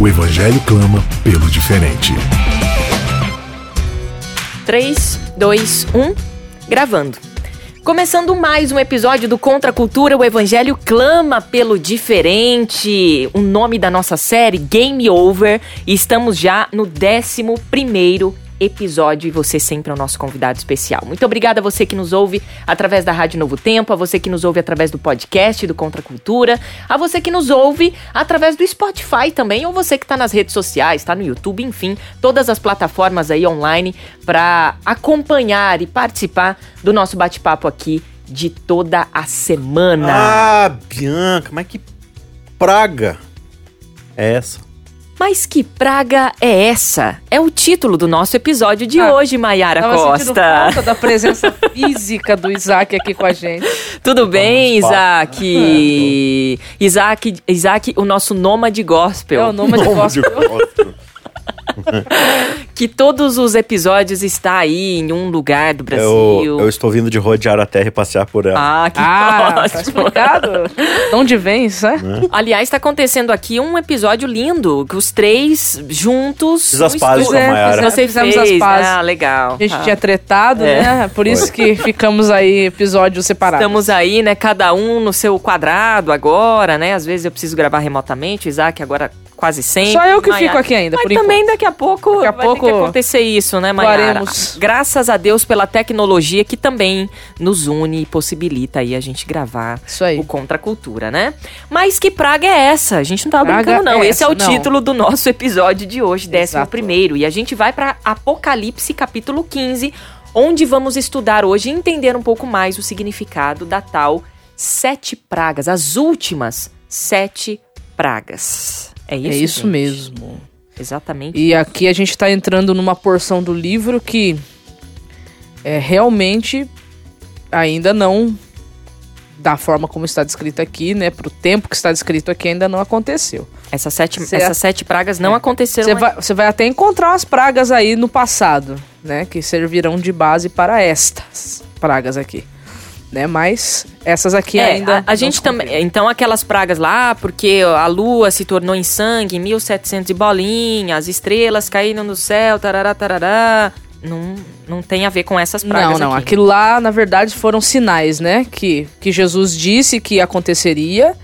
O evangelho clama pelo diferente. 3, 2, 1, gravando. Começando mais um episódio do Contra a Cultura, o Evangelho clama pelo diferente. O nome da nossa série, Game Over. E estamos já no 11 primeiro episódio e você sempre é o nosso convidado especial. Muito obrigada a você que nos ouve através da Rádio Novo Tempo, a você que nos ouve através do podcast do Contra Cultura, a você que nos ouve através do Spotify também, ou você que está nas redes sociais, está no YouTube, enfim, todas as plataformas aí online para acompanhar e participar do nosso bate-papo aqui de toda a semana. Ah, Bianca, mas que praga é essa? Mas que praga é essa? É o título do nosso episódio de Ah, hoje, Maiara Tava Costa. sentindo falta da presença física do Isaac aqui com a gente. Tudo bem, Vamos falar. Isaac? Isaac? Isaac, o nosso nômade gospel. É o nome de Nome de gospel. Que todos os episódios está aí em um lugar do Brasil. Eu, eu estou vindo de rodear a terra e passear por ela. Ah, que Ah, tá ótimo. explicado? De onde vem isso, é? Aliás, está acontecendo aqui um episódio lindo, que os três juntos. Fiz as no pazes estúdio. com a Mayara. Você Fizemos fez, as pazes. Ah, legal. A gente Tá. tinha tretado, É. né? Por isso Foi. que ficamos aí episódios separados. Estamos aí, né? Cada um no seu quadrado agora, né? Às vezes eu preciso gravar remotamente, o Isaac agora quase sempre. Só eu que Maiara- fico aqui ainda, Mas por também daqui a pouco Daqui a vai pouco ter que acontecer isso, né, Mayara? Graças a Deus pela tecnologia que também nos une e possibilita aí a gente gravar o Contra a Cultura, né? Mas que praga é essa? A gente não tava Praga brincando, não. é Esse é o essa, não. título do nosso episódio de hoje, décimo Exato. primeiro. E a gente vai para Apocalipse, capítulo 15, onde vamos estudar hoje e entender um pouco mais o significado da tal sete pragas, as últimas sete pragas. É isso, é isso gente? mesmo. Exatamente. E aqui a gente tá entrando numa porção do livro que é realmente ainda não da forma como está descrito aqui, né, pro tempo que está descrito aqui ainda não aconteceu. Essas sete, Cê- essas sete pragas não aconteceram Você vai, você vai até encontrar umas pragas aí no passado, né? Que servirão de base para estas pragas aqui. Né? Mas essas aqui É, ainda. a, a gente também. Então, aquelas pragas lá, porque a lua se tornou em sangue em 1700 e bolinha, as estrelas caíram no céu, tarará, tarará. Não, não tem a ver com essas pragas. Não, não. aqui. Aquilo lá, na verdade, foram sinais, né? Que, que Jesus disse que aconteceria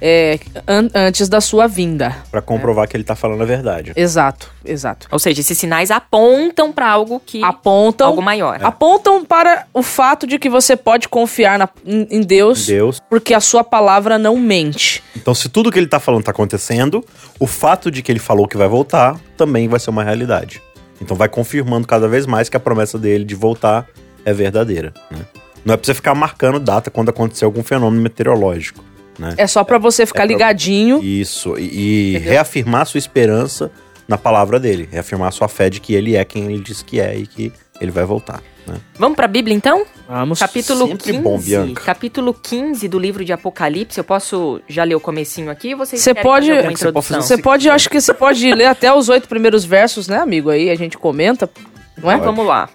é, an- antes da sua vinda. Pra comprovar que ele tá falando a verdade. Exato, exato. Ou seja, esses sinais apontam para algo que. Apontam, algo maior. apontam para o fato de que você pode confiar na- em, em Deus, Deus. porque a sua palavra não mente. Então, se tudo que ele tá falando tá acontecendo, o fato de que ele falou que vai voltar também vai ser uma realidade. Então, vai confirmando cada vez mais que a promessa dele de voltar é verdadeira. né? Não é pra você ficar marcando data quando acontecer algum fenômeno meteorológico. Né? É só pra você ficar pra- ligadinho. Isso, e, e reafirmar sua esperança na palavra dele. Reafirmar sua fé de que ele é quem ele diz que é e que ele vai voltar. Né? Vamos para a Bíblia então? Vamos. Capítulo Sempre 15. bom, Bianca. Capítulo 15 do livro de Apocalipse. Eu posso já ler o comecinho aqui? Vocês Você pode- fazer alguma É você pode introdução? fazer Você pode, eu acho que você pode ler até os oito primeiros versos, né, amigo? Aí a gente comenta, não é? Então vamos lá.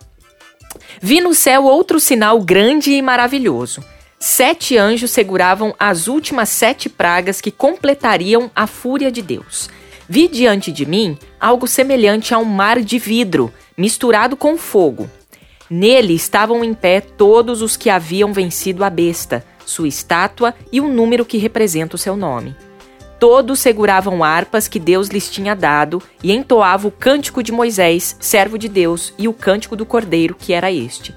Vi no céu outro sinal grande e maravilhoso. Sete anjos seguravam as últimas sete pragas que completariam a fúria de Deus. Vi diante de mim algo semelhante a um mar de vidro, misturado com fogo. Nele estavam em pé todos os que haviam vencido a besta, sua estátua e o número que representa o seu nome. Todos seguravam harpas que Deus lhes tinha dado e entoavam o cântico de Moisés, servo de Deus, e o cântico do Cordeiro, que era este.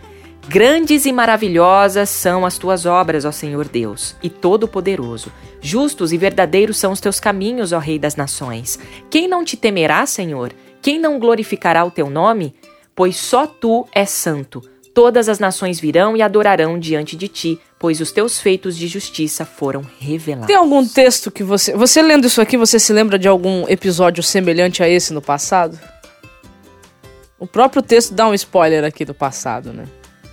Grandes e maravilhosas são as tuas obras, ó Senhor Deus, e Todo-Poderoso. Justos e verdadeiros são os teus caminhos, ó Rei das Nações. Quem não te temerá, Senhor? Quem não glorificará o teu nome? Pois só tu és santo. todas as nações virão e adorarão diante de ti, pois os teus feitos de justiça foram revelados. Tem algum texto que você. Você lendo isso aqui, você se lembra de algum episódio semelhante a esse no passado? O próprio texto dá um spoiler aqui do passado, né?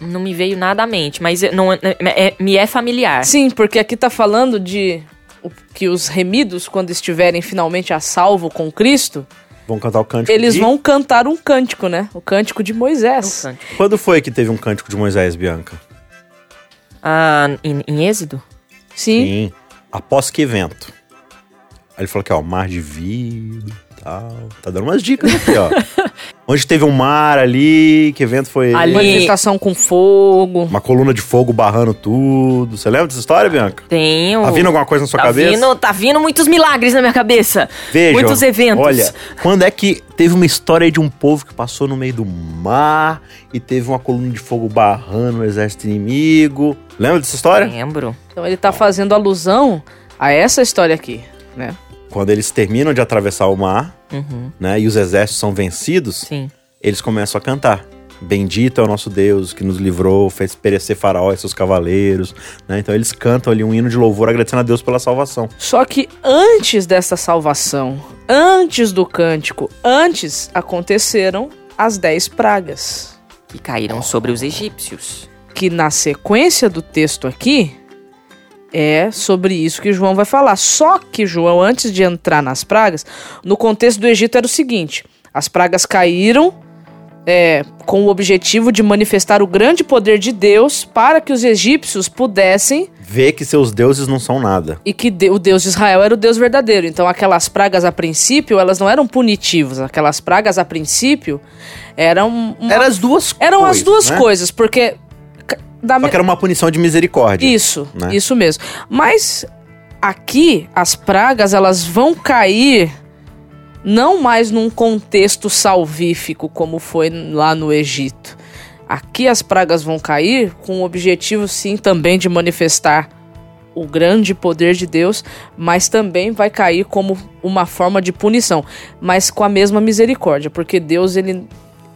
Não me veio nada à mente, mas não, é, é- me é familiar. Sim, porque aqui tá falando de o- que os remidos, quando estiverem finalmente a salvo com Cristo, Vão cantar o cântico eles de- vão cantar um cântico, né? O cântico de Moisés. Canto. Quando foi que teve um cântico de Moisés, Bianca? Ah, em, em Êxodo? Sim. Sim. Após que evento? Aí ele falou que, ó, mar de vidro e tal. Tá dando umas dicas aqui, ó. Onde teve um mar ali, que evento foi? Ali. Manifestação com fogo. Uma coluna de fogo barrando tudo. Você lembra dessa história, Bianca? Tenho. Tá vindo alguma coisa na sua tá cabeça? Vindo, tá vindo muitos milagres na minha cabeça. Veja, Muitos eventos. Olha, quando é que teve uma história aí de um povo que passou no meio do mar e teve uma coluna de fogo barrando o exército inimigo? Lembra dessa história? Lembro. Então ele tá fazendo alusão a essa história aqui, né? Quando eles terminam de atravessar o mar, Uhum, né, e os exércitos são vencidos, sim. eles começam a cantar. Bendito é o nosso Deus que nos livrou, fez perecer faraó e seus cavaleiros, né? Então eles cantam ali um hino de louvor agradecendo a Deus pela salvação. Só que antes dessa salvação, antes do cântico, antes aconteceram as dez pragas. Que caíram sobre os egípcios. Que na sequência do texto aqui é sobre isso que João vai falar. Só que João, antes de entrar nas pragas, no contexto do Egito era o seguinte: as pragas caíram é, com o objetivo de manifestar o grande poder de Deus para que os egípcios pudessem Vê que seus deuses não são nada. e que de- o Deus de Israel era o Deus verdadeiro. Então aquelas pragas a princípio, elas não eram punitivas. Aquelas pragas a princípio eram uma- Eram as duas eram coisas, as duas né? coisas, porque da Só que era uma punição de misericórdia. isso, né? isso mesmo. Mas aqui as pragas elas vão cair não mais num contexto salvífico como foi lá no Egito. Aqui as pragas vão cair com o objetivo sim também de manifestar o grande poder de Deus, mas também vai cair como uma forma de punição, mas com a mesma misericórdia, porque Deus ele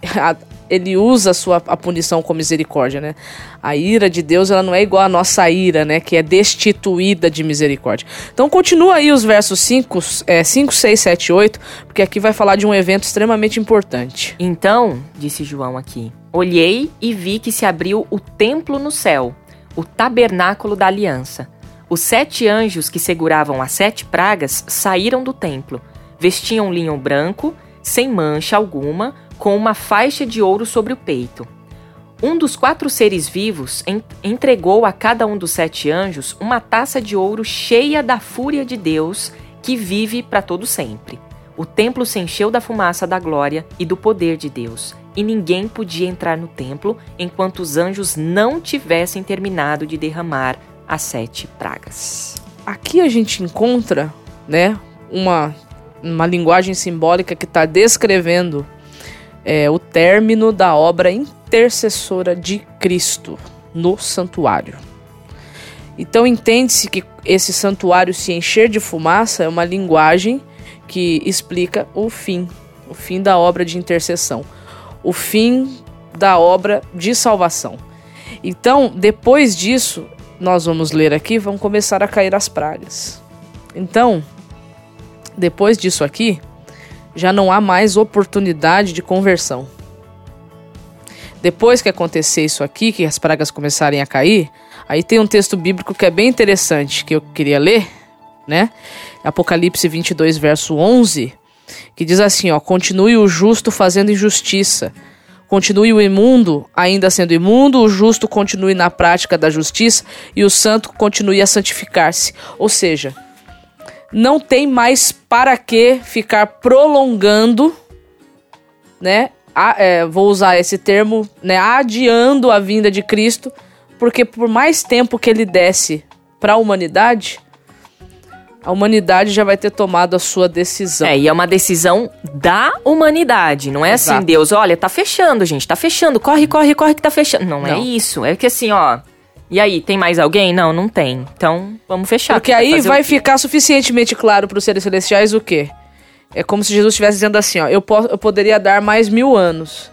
ele usa a sua a punição com misericórdia, né? A ira de Deus ela não é igual à nossa ira, né? Que é destituída de misericórdia. Então continua aí os versos 5, é, 5 6, 7 8, porque aqui vai falar de um evento extremamente importante. Então, disse João aqui, olhei e vi que se abriu o templo no céu, o tabernáculo da aliança. Os sete anjos que seguravam as sete pragas saíram do templo. Vestiam linho branco, sem mancha alguma, com uma faixa de ouro sobre o peito. Um dos quatro seres vivos en- entregou a cada um dos sete anjos uma taça de ouro cheia da fúria de Deus, que vive para todo sempre. O templo se encheu da fumaça da glória e do poder de Deus, e ninguém podia entrar no templo enquanto os anjos não tivessem terminado de derramar as sete pragas. Aqui a gente encontra, né, uma, uma linguagem simbólica que está descrevendo é, o término da obra intercessora de Cristo no santuário. Então entende-se que esse santuário se encher de fumaça é uma linguagem que explica o fim, o fim da obra de intercessão, o fim da obra de salvação. Então, depois disso, nós vamos ler aqui, vão começar a cair as pragas. Então, depois disso aqui, já não há mais oportunidade de conversão. Depois que acontecer isso aqui, que as pragas começarem a cair, aí tem um texto bíblico que é bem interessante que eu queria ler, né? Apocalipse 22, verso 11, que diz assim, ó: "Continue o justo fazendo injustiça, continue o imundo ainda sendo imundo, o justo continue na prática da justiça e o santo continue a santificar-se." Ou seja, não tem mais para que ficar prolongando, né? a- é, vou usar esse termo, né? Adiando a vinda de Cristo, porque por mais tempo que ele desse para a humanidade, a humanidade já vai ter tomado a sua decisão. É, e é uma decisão da humanidade. Não é assim, Exato. Deus, olha, tá fechando, gente, tá fechando. Corre, corre, corre que tá fechando. Não, é Não. isso. É que assim, ó. E aí, tem mais alguém? Não, não tem. Então, vamos fechar. Porque aí vai ficar suficientemente claro para os seres celestiais o quê? É como se Jesus estivesse dizendo assim, ó, eu, po- eu poderia dar mais mil anos.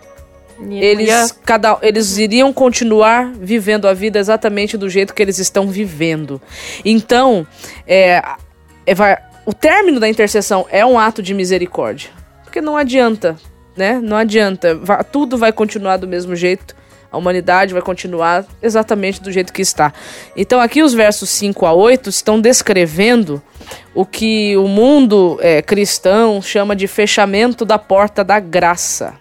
E eles, ia- cada, eles iriam continuar vivendo a vida exatamente do jeito que eles estão vivendo. Então, é, é, vai- o término da intercessão é um ato de misericórdia. Porque não adianta, né? Não adianta. Va- tudo vai continuar do mesmo jeito. A humanidade vai continuar exatamente do jeito que está. Então, aqui os versos 5 a 8 estão descrevendo o que o mundo é, cristão chama de fechamento da porta da graça.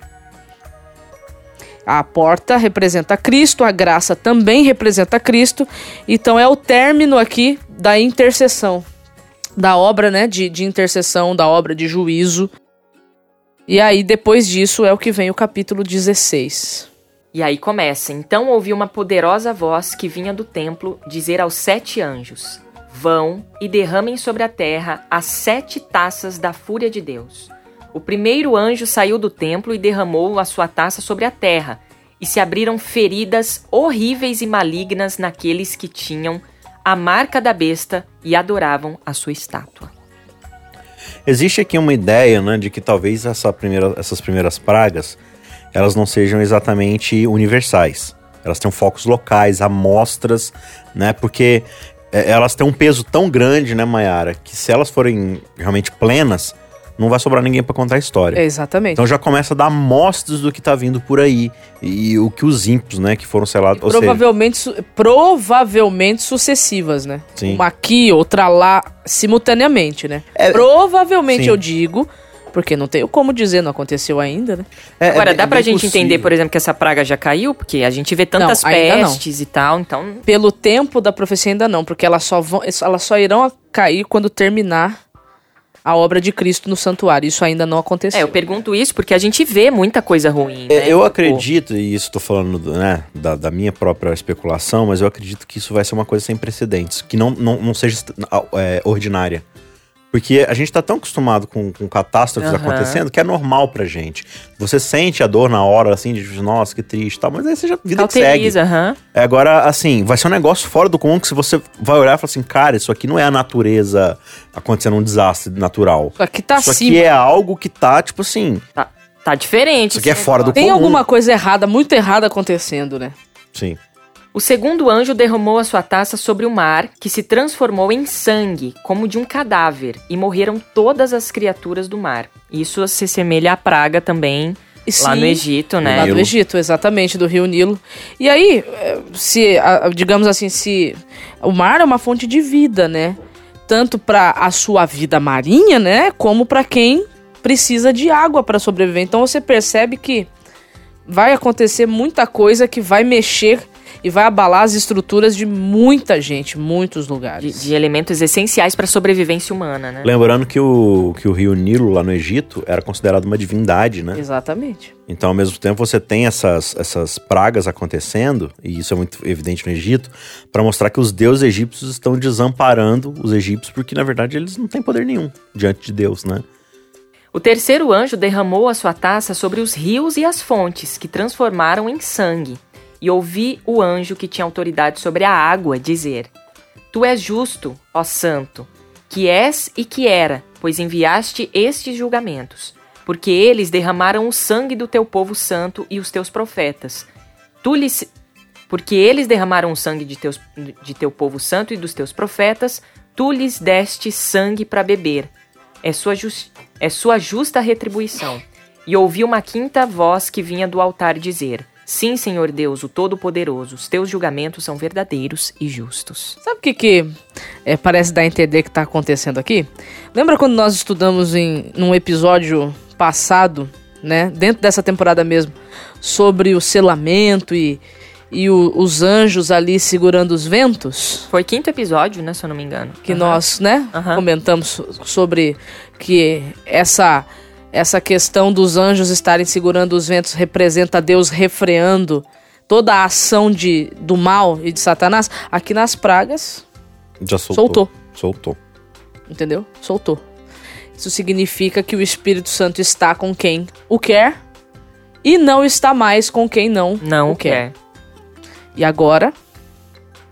A porta representa Cristo, a graça também representa Cristo. Então é o término aqui da intercessão, da obra né, de, de intercessão, da obra de juízo. E aí, depois disso, é o que vem o capítulo 16. E aí começa. Então ouvi uma poderosa voz que vinha do templo dizer aos sete anjos: Vão e derramem sobre a terra as sete taças da fúria de Deus. O primeiro anjo saiu do templo e derramou a sua taça sobre a terra, e se abriram feridas horríveis e malignas naqueles que tinham a marca da besta e adoravam a sua estátua. Existe aqui uma ideia, né, de que talvez essa primeira- essas primeiras pragas elas não sejam exatamente universais. Elas têm focos locais, amostras, né? Porque é, elas têm um peso tão grande, né, Mayara, que se elas forem realmente plenas, não vai sobrar ninguém para contar a história. É, exatamente. Então já começa a dar amostras do que tá vindo por aí. E, o que os ímpios, né, que foram selados. ou seja, provavelmente, su- provavelmente sucessivas, né? Sim. Uma aqui, outra lá, simultaneamente, né? É- provavelmente Sim. eu digo, porque não tenho como dizer, não aconteceu ainda, né? é- Agora, é dá pra bem gente possível. entender, por exemplo, que essa praga já caiu? Porque a gente vê tantas Não, pestes e tal, então Pelo tempo da profecia ainda não, porque elas só vão, elas só irão cair quando terminar a obra de Cristo no santuário. Isso ainda não aconteceu. É, eu pergunto isso porque a gente vê muita coisa ruim. É, né? Eu Tipo, acredito, e isso tô falando do- né, da, da minha própria especulação, mas eu acredito que isso vai ser uma coisa sem precedentes, que não, não, não seja é, ordinária. Porque a gente tá tão acostumado com, com catástrofes Aham. acontecendo que é normal pra gente. Você sente a dor na hora, assim, de nossa, que triste e tal, mas aí você já vida que segue. Cauteriza. É, Agora, assim, vai ser um negócio fora do comum que se você vai olhar e falar assim, cara, isso aqui não é a natureza acontecendo um desastre natural. Isso aqui tá isso aqui é algo que tá, tipo assim, Tá, tá diferente. isso aqui é fora do. Tem comum. alguma coisa errada, muito errada acontecendo, né? Sim. O segundo anjo derramou a sua taça sobre o mar, que se transformou em sangue, como de um cadáver, e morreram todas as criaturas do mar. Isso se assemelha à praga também E lá sim, no Egito, Lá né? Nilo. do Egito, exatamente, do Rio Nilo. E aí, eh, se, digamos assim, se o mar é uma fonte de vida, né? Tanto para a sua vida marinha, né? Como para quem precisa de água para sobreviver. Então você percebe que vai acontecer muita coisa que vai mexer e vai abalar as estruturas de muita gente, muitos De, lugares. de elementos essenciais para a sobrevivência humana, né? Lembrando que o, que o rio Nilo, lá no Egito, era considerado uma divindade, né? Exatamente. Então, ao mesmo tempo, você tem essas, essas pragas acontecendo, e isso é muito evidente no Egito, para mostrar que os deuses egípcios estão desamparando os egípcios, porque, na verdade, eles não têm poder nenhum diante de Deus, né? O terceiro anjo derramou a sua taça sobre os rios e as fontes, que transformaram em sangue. E ouvi o anjo que tinha autoridade sobre a água dizer: Tu és justo, ó santo, que és e que era, pois enviaste estes julgamentos. Porque eles derramaram o sangue do teu povo santo e os teus profetas. Tu lhes porque eles derramaram o sangue de, teus, de teu povo santo e dos teus profetas, tu lhes deste sangue para beber. É sua, jus- é sua justa retribuição. E ouvi uma quinta voz que vinha do altar dizer: Sim, Senhor Deus, o Todo-Poderoso, os teus julgamentos são verdadeiros e justos. Sabe o que, que é, parece dar a entender que está acontecendo aqui? Lembra quando nós estudamos em num episódio passado, né, dentro dessa temporada mesmo, sobre o selamento e, e o- os anjos ali segurando os ventos? Foi quinto episódio, né, se eu não me engano. Que Aham. nós, né, Aham. comentamos so- sobre que essa essa questão dos anjos estarem segurando os ventos representa Deus refreando toda a ação de, do mal e de Satanás. Aqui nas pragas, Já soltou. Soltou. Soltou. entendeu? Soltou. Isso significa que o Espírito Santo está com quem o quer e não está mais com quem não, Não o quer. quer. E agora?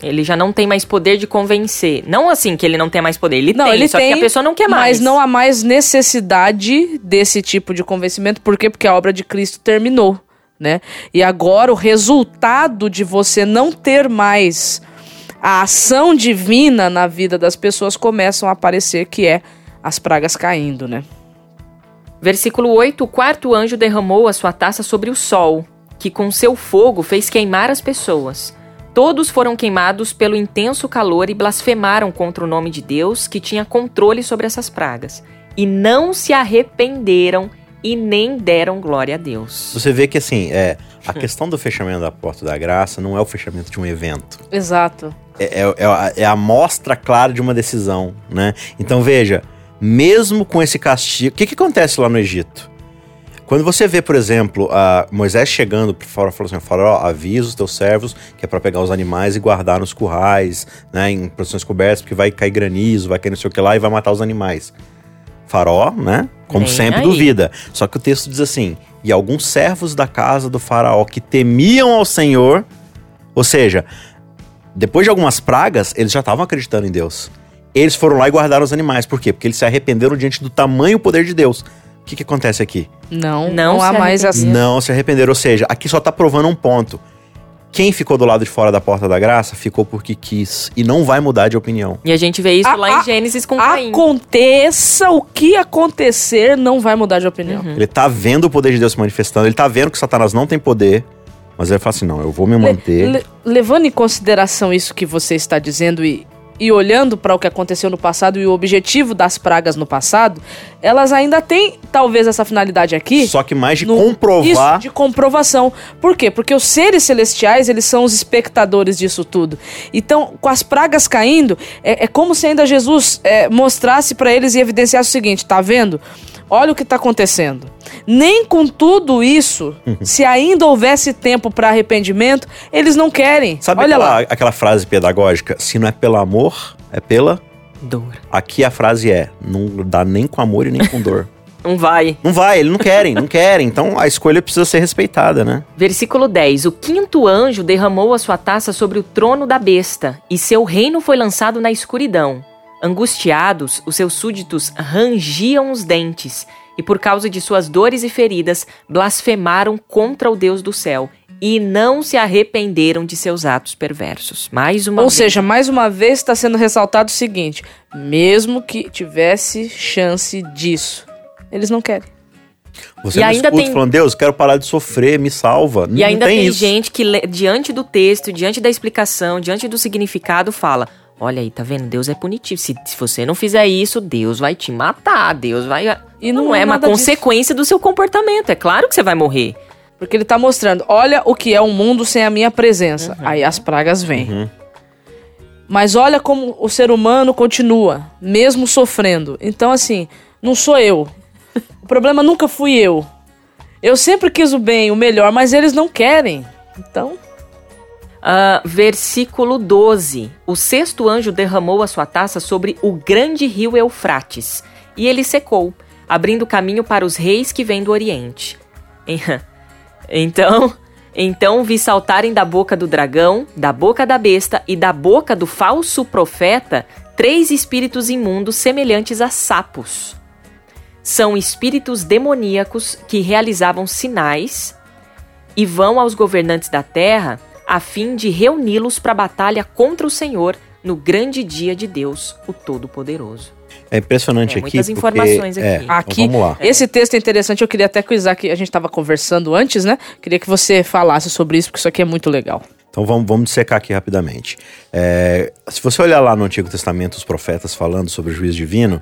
Ele já não tem mais poder de convencer. Não assim que ele não tem mais poder, ele Não, tem, ele só tem, que a pessoa não quer mais. Mas não há mais necessidade desse tipo de convencimento. Por quê? Porque a obra de Cristo terminou. né? E agora o resultado de você não ter mais a ação divina na vida das pessoas começam a aparecer, que é as pragas caindo, né? Versículo 8: O quarto anjo derramou a sua taça sobre o sol, que com seu fogo fez queimar as pessoas. Todos foram queimados pelo intenso calor e blasfemaram contra o nome de Deus, que tinha controle sobre essas pragas. E não se arrependeram e nem deram glória a Deus. Você vê que assim, é, a questão do fechamento da porta da graça não é o fechamento de um evento. Exato. É, é, é a- é a mostra clara de uma decisão, né? Então veja, mesmo com esse castigo, o que, que acontece lá no Egito? Quando você vê, por exemplo, a Moisés chegando para fora, falou assim: Faraó, avisa os teus servos que é para pegar os animais e guardar nos currais, né, em posições cobertas, porque vai cair granizo, vai cair não sei o que lá e vai matar os animais. Faraó, né? Como Nem sempre, aí. duvida. Só que o texto diz assim: e alguns servos da casa do Faraó que temiam ao Senhor, ou seja, depois de algumas pragas, eles já estavam acreditando em Deus. Eles foram lá e guardaram os animais. Por quê? Porque eles se arrependeram diante do tamanho poder de Deus. O que, que acontece aqui? Não, Não não, há mais arrepender. assim. Não se arrependeram. Ou seja, aqui só tá provando um ponto. Quem ficou do lado de fora da porta da graça ficou porque quis. E não vai mudar de opinião. E a gente vê isso A- lá a- em Gênesis com Caim. Aconteça o que acontecer, não vai mudar de opinião. Uhum. Ele tá vendo o poder de Deus se manifestando, ele tá vendo que Satanás não tem poder, mas ele fala assim: não, eu vou me manter. Le- levando em consideração isso que você está dizendo e, e olhando para o que aconteceu no passado e o objetivo das pragas no passado, elas ainda têm talvez essa finalidade aqui. Só que mais de no- comprovar. Isso, de comprovação. Por quê? Porque os seres celestiais, eles são os espectadores disso tudo. Então, com as pragas caindo, é, é como se ainda Jesus é, mostrasse para eles e evidenciasse o seguinte: tá vendo? Olha o que está acontecendo. Nem com tudo isso, Uhum. se ainda houvesse tempo para arrependimento, eles não querem. Sabe Olha aquela, lá. aquela frase pedagógica? Se não é pelo amor, é pela. Dor. Aqui a frase é: não dá nem com amor e nem com dor. Não vai. Não vai, eles não querem, não querem. Então a escolha precisa ser respeitada, né? Versículo 10: O quinto anjo derramou a sua taça sobre o trono da besta, e seu reino foi lançado na escuridão. Angustiados, os seus súditos rangiam os dentes, e por causa de suas dores e feridas, blasfemaram contra o Deus do céu, e não se arrependeram de seus atos perversos. Mais uma Ou vez. seja, mais uma vez está sendo ressaltado o seguinte: mesmo que tivesse chance disso, eles não querem. Você E não ainda escuta tem- falando, Deus, quero parar de sofrer, me salva. E não ainda tem, tem, isso. gente que, diante do texto, diante da explicação, diante do significado, fala: Olha aí, tá vendo? Deus é punitivo. Se, se você não fizer isso, Deus vai te matar. Deus vai. E não, não é é uma nada disso. consequência do seu comportamento. É claro que você vai morrer. Porque ele tá mostrando, olha o que é um mundo sem a minha presença. Aí as pragas vêm. Mas olha como o ser humano continua, mesmo sofrendo. Então, assim, não sou eu. O problema nunca fui eu. Eu sempre quis o bem, o melhor, mas eles não querem. Então, Ah, versículo 12. O sexto anjo derramou a sua taça sobre o grande rio Eufrates, e ele secou, abrindo caminho para os reis que vêm do Oriente. Então, então vi saltarem da boca do dragão, da boca da besta e da boca do falso profeta três espíritos imundos semelhantes a sapos. São espíritos demoníacos que realizavam sinais e vão aos governantes da terra a fim de reuni-los para a batalha contra o Senhor no grande dia de Deus, o Todo-Poderoso. É impressionante É, aqui. muitas porque- informações aqui. é, então aqui, vamos lá. esse texto é interessante. Eu queria até que o Isaac, a gente estava conversando antes, né? Queria que você falasse sobre isso, porque isso aqui é muito legal. Então vamos, vamos dissecar aqui rapidamente. É, se você olhar lá no Antigo Testamento os profetas falando sobre o juízo divino,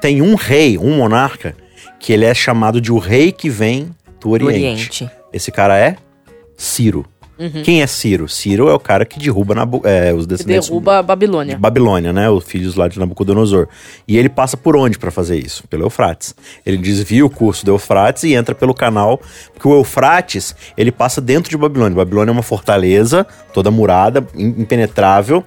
tem um rei, um monarca, que ele é chamado de o rei que vem do Do Oriente. Oriente. Esse cara é Ciro. Uhum. Quem é Ciro? Ciro é o cara que derruba Nabu- é, os descendentes Derruba a de Babilônia. Babilônia, né? Os filhos lá de Nabucodonosor. E ele passa por onde para fazer isso? Pelo Eufrates. Ele desvia o curso do Eufrates e entra pelo canal, porque o Eufrates, ele passa dentro de Babilônia. Babilônia é uma fortaleza, toda murada, im- impenetrável,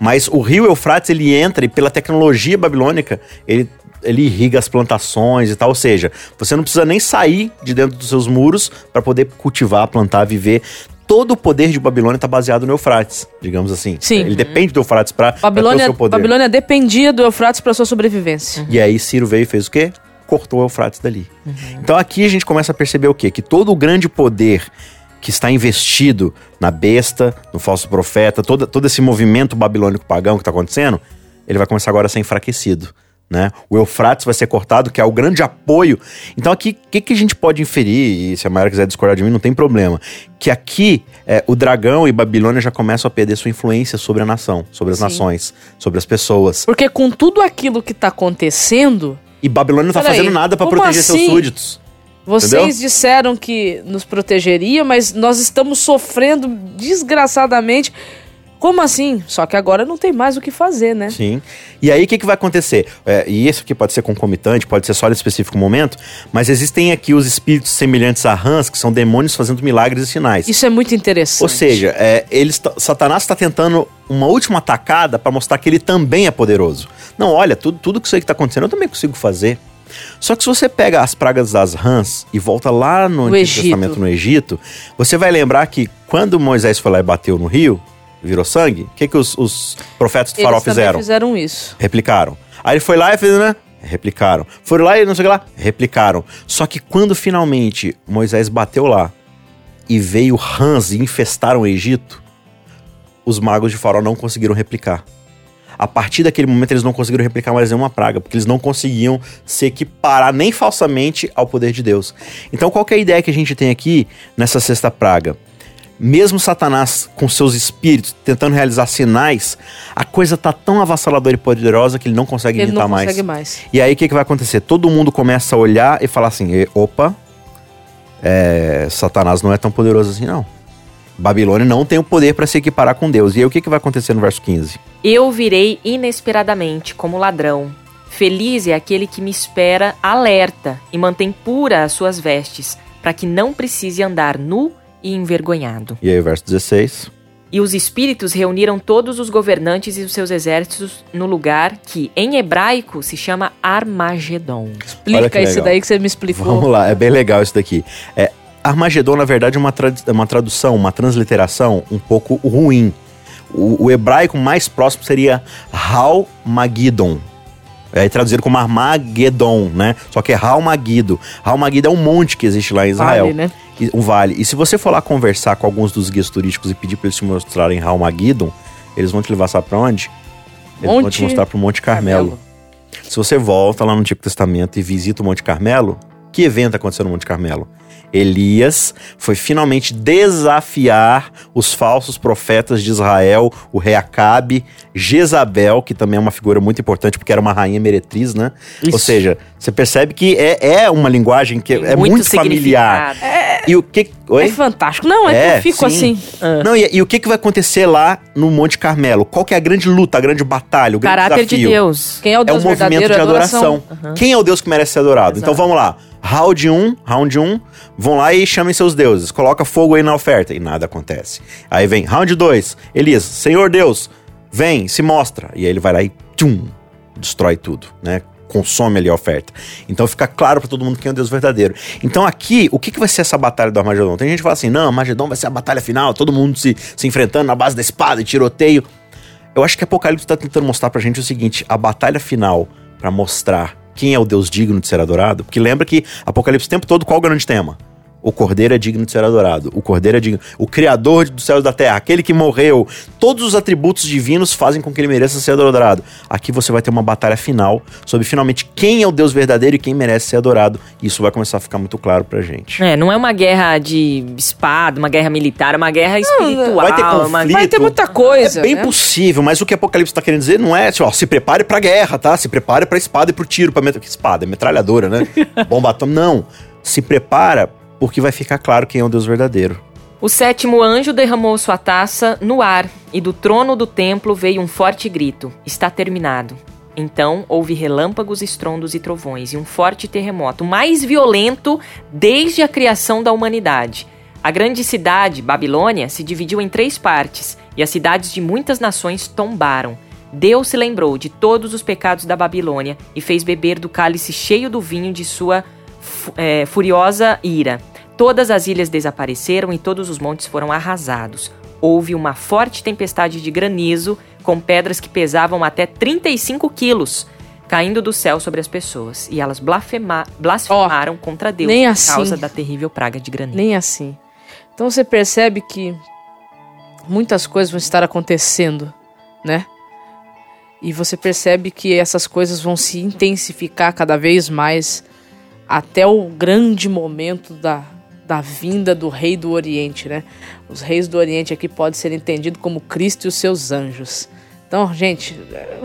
mas o rio Eufrates, ele entra e pela tecnologia babilônica, ele ele irriga as plantações e tal, ou seja, você não precisa nem sair de dentro dos seus muros para poder cultivar, plantar, viver. Todo o poder de Babilônia está baseado no Eufrates, digamos assim. Sim. Ele depende do Eufrates para ter o Babilônia, seu poder. Babilônia dependia do Eufrates para sua sobrevivência. E aí Ciro veio e fez o quê? Cortou o Eufrates dali. Então aqui a gente começa a perceber o quê? Que todo o grande poder que está investido na besta, no falso profeta, todo, todo esse movimento babilônico pagão que está acontecendo, ele vai começar agora a ser enfraquecido. Né? O Eufrates vai ser cortado, que é o grande apoio. Então, aqui, o que, que a gente pode inferir? E se a Mayra quiser discordar de mim, não tem problema. Que aqui é, o dragão e Babilônia já começam a perder sua influência sobre a nação, sobre as Sim. nações, sobre as pessoas. Porque com tudo aquilo que tá acontecendo, E Babilônia não tá Peraí, fazendo nada para proteger seus assim? súditos. vocês Entendeu? disseram que nos protegeria, mas nós estamos sofrendo desgraçadamente. Como assim? Só que agora não tem mais o que fazer, né? Sim. E aí o que, que vai acontecer? É, e isso aqui pode ser concomitante, pode ser só em específico momento, mas existem aqui os espíritos semelhantes a rãs, que são demônios fazendo milagres e sinais. Isso é muito interessante. Ou seja, é, eles Satanás está tentando uma última atacada para mostrar que ele também é poderoso. Não, olha, tudo, tudo que isso aí que está acontecendo eu também consigo fazer. Só que se você pega as pragas das rãs e volta lá no, Antigo Egito. Testamento no Egito, você vai lembrar que quando Moisés foi lá e bateu no rio, virou sangue, o que, que os, os profetas do farol fizeram? fizeram isso. Replicaram. Aí ele foi lá e fez, né? Replicaram. Foram lá e não sei o que lá, replicaram. Só que quando finalmente Moisés bateu lá e veio rãs e infestaram o Egito, os magos de Faraó não conseguiram replicar. A partir daquele momento eles não conseguiram replicar mais nenhuma praga, porque eles não conseguiam se equiparar nem falsamente ao poder de Deus. Então qual que é a ideia que a gente tem aqui nessa sexta praga? Mesmo Satanás com seus espíritos tentando realizar sinais, a coisa tá tão avassaladora e poderosa que ele não consegue Ele não mais. consegue mais. E aí o que, que vai acontecer? Todo mundo começa a olhar e falar assim: "E, opa, é, Satanás não é tão poderoso assim, não. Babilônia não tem o poder para se equiparar com Deus. E aí o que, que vai acontecer no verso 15? Eu virei inesperadamente como ladrão. Feliz é aquele que me espera alerta e mantém pura as suas vestes, para que não precise andar nu e envergonhado. E aí o verso 16. E os espíritos reuniram todos os governantes e os seus exércitos no lugar que, em hebraico, se chama Armagedon. Explica isso daí que você me explicou. Vamos lá, é bem legal isso daqui. É, Armagedon, na verdade, é uma, trad- é uma tradução, uma transliteração um pouco ruim. O, o hebraico mais próximo seria Hal Magidon. É traduzido como Armagedon, né? Só que é Hal Magido. Hal Magido é um monte que existe lá em Israel. Vale, né? E- um vale. E se você for lá conversar com alguns dos guias turísticos e pedir para eles te mostrarem Hal Magidon, eles vão te levar sabe pra onde? Eles vão te Monte mostrar pro Monte Carmelo. Se você volta lá no Antigo Testamento e visita o Monte Carmelo, que evento aconteceu no Monte Carmelo? Elias foi finalmente desafiar os falsos profetas de Israel, o rei Acabe, Jezabel, que também é uma figura muito importante porque era uma rainha meretriz, né? Ou Isso. seja, você percebe que é, é uma linguagem que é Muito muito, familiar. significado. E o que. Oi? É fantástico. Não, é, que É, eu fico sim. assim. Não, e, e o que, que vai acontecer lá no Monte Carmelo? Qual que é a grande luta, a grande batalha, o grande Caráter de desafio? Deus. Quem é o É Deus um movimento verdadeiro de é adoração. Quem é o Deus que merece ser adorado? Então vamos lá. Round 1, round 1, vão lá e chamem seus deuses. Coloca fogo aí na oferta. E nada acontece. Aí vem round 2, Elias, Senhor Deus, vem, se mostra. E aí ele vai lá e tchum, destrói tudo, né? Consome ali a oferta. Então fica claro pra todo mundo quem é o Deus verdadeiro. Então aqui, o que, que vai ser essa batalha do Armagedon? Tem gente que fala assim: não, Armagedon vai ser a batalha final, todo mundo se, se enfrentando na base da espada e tiroteio. Eu acho que Apocalipse está tentando mostrar pra gente o seguinte: a batalha final pra mostrar quem é o Deus digno de ser adorado. Porque lembra que Apocalipse o tempo todo qual o grande tema? O Cordeiro é digno de ser adorado. O Cordeiro é digno. O Criador dos céus e da terra, aquele que morreu. Todos os atributos divinos fazem com que ele mereça ser adorado. Aqui você vai ter uma batalha final sobre finalmente quem é o Deus verdadeiro e quem merece ser adorado. E isso vai começar a ficar muito claro pra gente. É, não é uma guerra de espada, uma guerra militar, é uma guerra espiritual. vai ter uma- conflito. Vai ter muita coisa. É bem né? possível, mas o que Apocalipse tá querendo dizer não é, tipo, ó, se prepare pra guerra, tá? Se prepare pra espada e pro tiro, pra met... que espada, é metralhadora, né? Bomba atômica. Não. Se prepara porque vai ficar claro quem é o Deus verdadeiro. O sétimo anjo derramou sua taça no ar, e do trono do templo veio um forte grito: Está terminado. Então houve relâmpagos, estrondos e trovões, e um forte terremoto, mais violento desde a criação da humanidade. A grande cidade, Babilônia, se dividiu em três partes, e as cidades de muitas nações tombaram. Deus se lembrou de todos os pecados da Babilônia e fez beber do cálice cheio do vinho de sua eh, furiosa ira. Todas as ilhas desapareceram e todos os montes foram arrasados. Houve uma forte tempestade de granizo, com pedras que pesavam até 35 quilos, caindo do céu sobre as pessoas. E elas blasfema- blasfemaram contra Deus nem por assim. causa da terrível praga de granizo. Nem assim. Então você percebe que muitas coisas vão estar acontecendo, né? E você percebe que essas coisas vão se intensificar cada vez mais até o grande momento da, da vinda do Rei do Oriente, né? Os reis do Oriente aqui podem ser entendidos como Cristo e os seus anjos. Então, gente, é,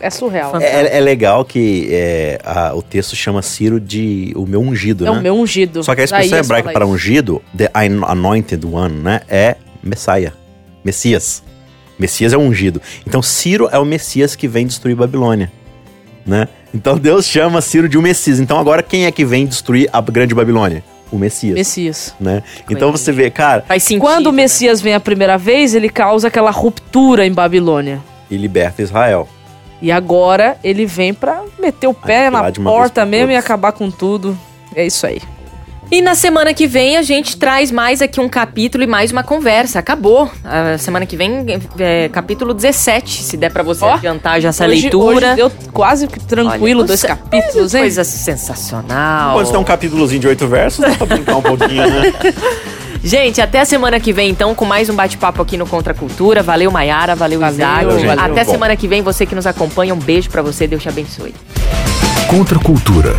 é surreal. É, é legal que é, a- o texto chama Ciro de o meu ungido, É né? o meu ungido. Só que a expressão hebraica para isso. ungido, the anointed one, né? É Messiah. Messias. Messias é ungido. Então Ciro é o Messias que vem destruir Babilônia, né? Então Deus chama Ciro de um Messias. Então agora quem é que vem destruir a grande Babilônia? O Messias, Messias. né? Então você vê, cara, Faz sentido. Quando o né? Messias vem a primeira vez, ele causa aquela ruptura em Babilônia. e liberta Israel. E agora ele vem pra meter o pé na porta por mesmo e acabar com tudo. É isso aí. E na semana que vem a gente traz mais aqui um capítulo e mais uma conversa. Acabou. A semana que vem é capítulo 17, se der pra você Ó, adiantar já essa hoje, leitura. Hoje deu quase que tranquilo Olha, dois capítulos, hein? Coisa sensacional. Quando você tem um capítulozinho de oito versos, dá pra brincar um pouquinho, né? Gente, até a semana que vem, então, com mais um bate-papo aqui no Contra a Cultura. Valeu, Maiara. Valeu, Valeu, Isaac. valeu. Até Bom. semana que vem, você que nos acompanha. Um beijo pra você. Deus te abençoe. Contra a cultura.